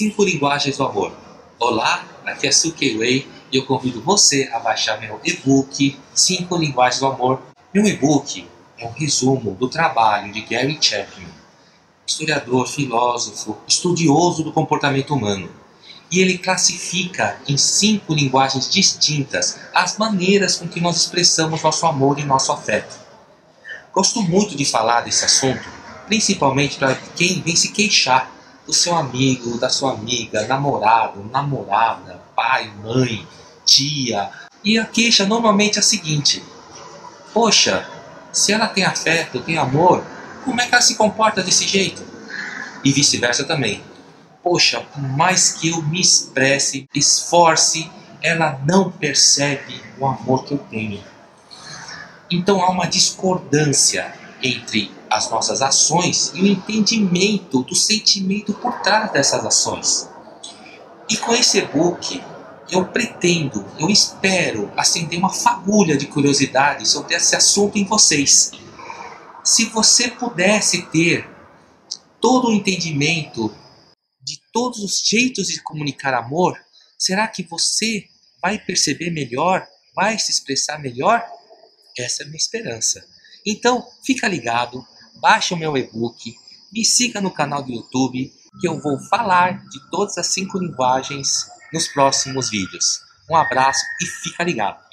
Cinco linguagens do amor. Olá, aqui é Suki Wei e eu convido você a baixar meu e-book Cinco linguagens do amor. Meu e-book é um resumo do trabalho de Gary Chapman, historiador, filósofo, estudioso do comportamento humano. E ele classifica em cinco linguagens distintas as maneiras com que nós expressamos nosso amor e nosso afeto. Gosto muito de falar desse assunto, principalmente para quem vem se queixar do seu amigo, da sua amiga, namorado, namorada, pai, mãe, tia. E a queixa normalmente é a seguinte: Poxa, se ela tem afeto, tem amor, como é que ela se comporta desse jeito? E vice-versa também. Poxa, por mais que eu me expresse, esforce, ela não percebe o amor que eu tenho. Então há uma discordância entre as nossas ações e o entendimento do sentimento por trás dessas ações. E com esse e-book, eu pretendo, eu espero acender uma fagulha de curiosidade sobre esse assunto em vocês. Se você pudesse ter todo o entendimento de todos os jeitos de comunicar amor, será que você vai perceber melhor, vai se expressar melhor? Essa é a minha esperança. Então, fica ligado, baixe o meu e-book, me siga no canal do YouTube, que eu vou falar de todas as cinco linguagens nos próximos vídeos. Um abraço e fica ligado!